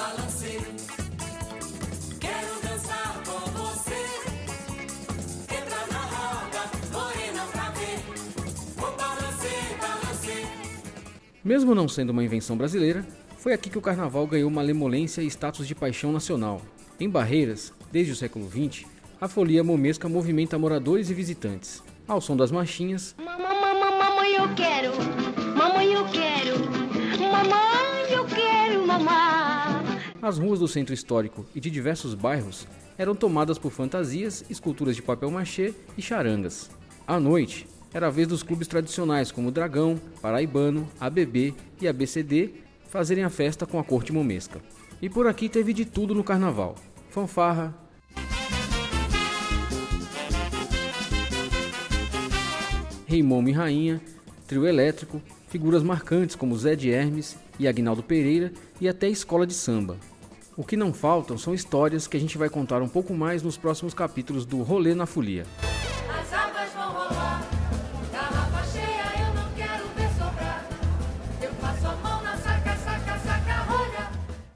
balancê. Quero dançar com você. Entra na roda, morena pra ver. O balancê, balancê. Mesmo não sendo uma invenção brasileira, foi aqui que o carnaval ganhou malemolência e status de paixão nacional. Em Barreiras, desde o século XX, a folia momesca movimenta moradores e visitantes. Ao som das marchinhas, Mamãe, mamãe, eu quero. Mamãe, eu quero. Mamãe, eu quero mamar. As ruas do centro histórico e de diversos bairros eram tomadas por fantasias, esculturas de papel machê e charangas. À noite, era a vez dos clubes tradicionais como Dragão, Paraibano, ABB e ABCD fazerem a festa com a corte momesca. E por aqui teve de tudo no carnaval: fanfarra, Rei Momo e Rainha, trio elétrico, figuras marcantes como Zé de Hermes e Agnaldo Pereira e até escola de samba. O que não faltam são histórias que a gente vai contar um pouco mais nos próximos capítulos do Rolê na Folia.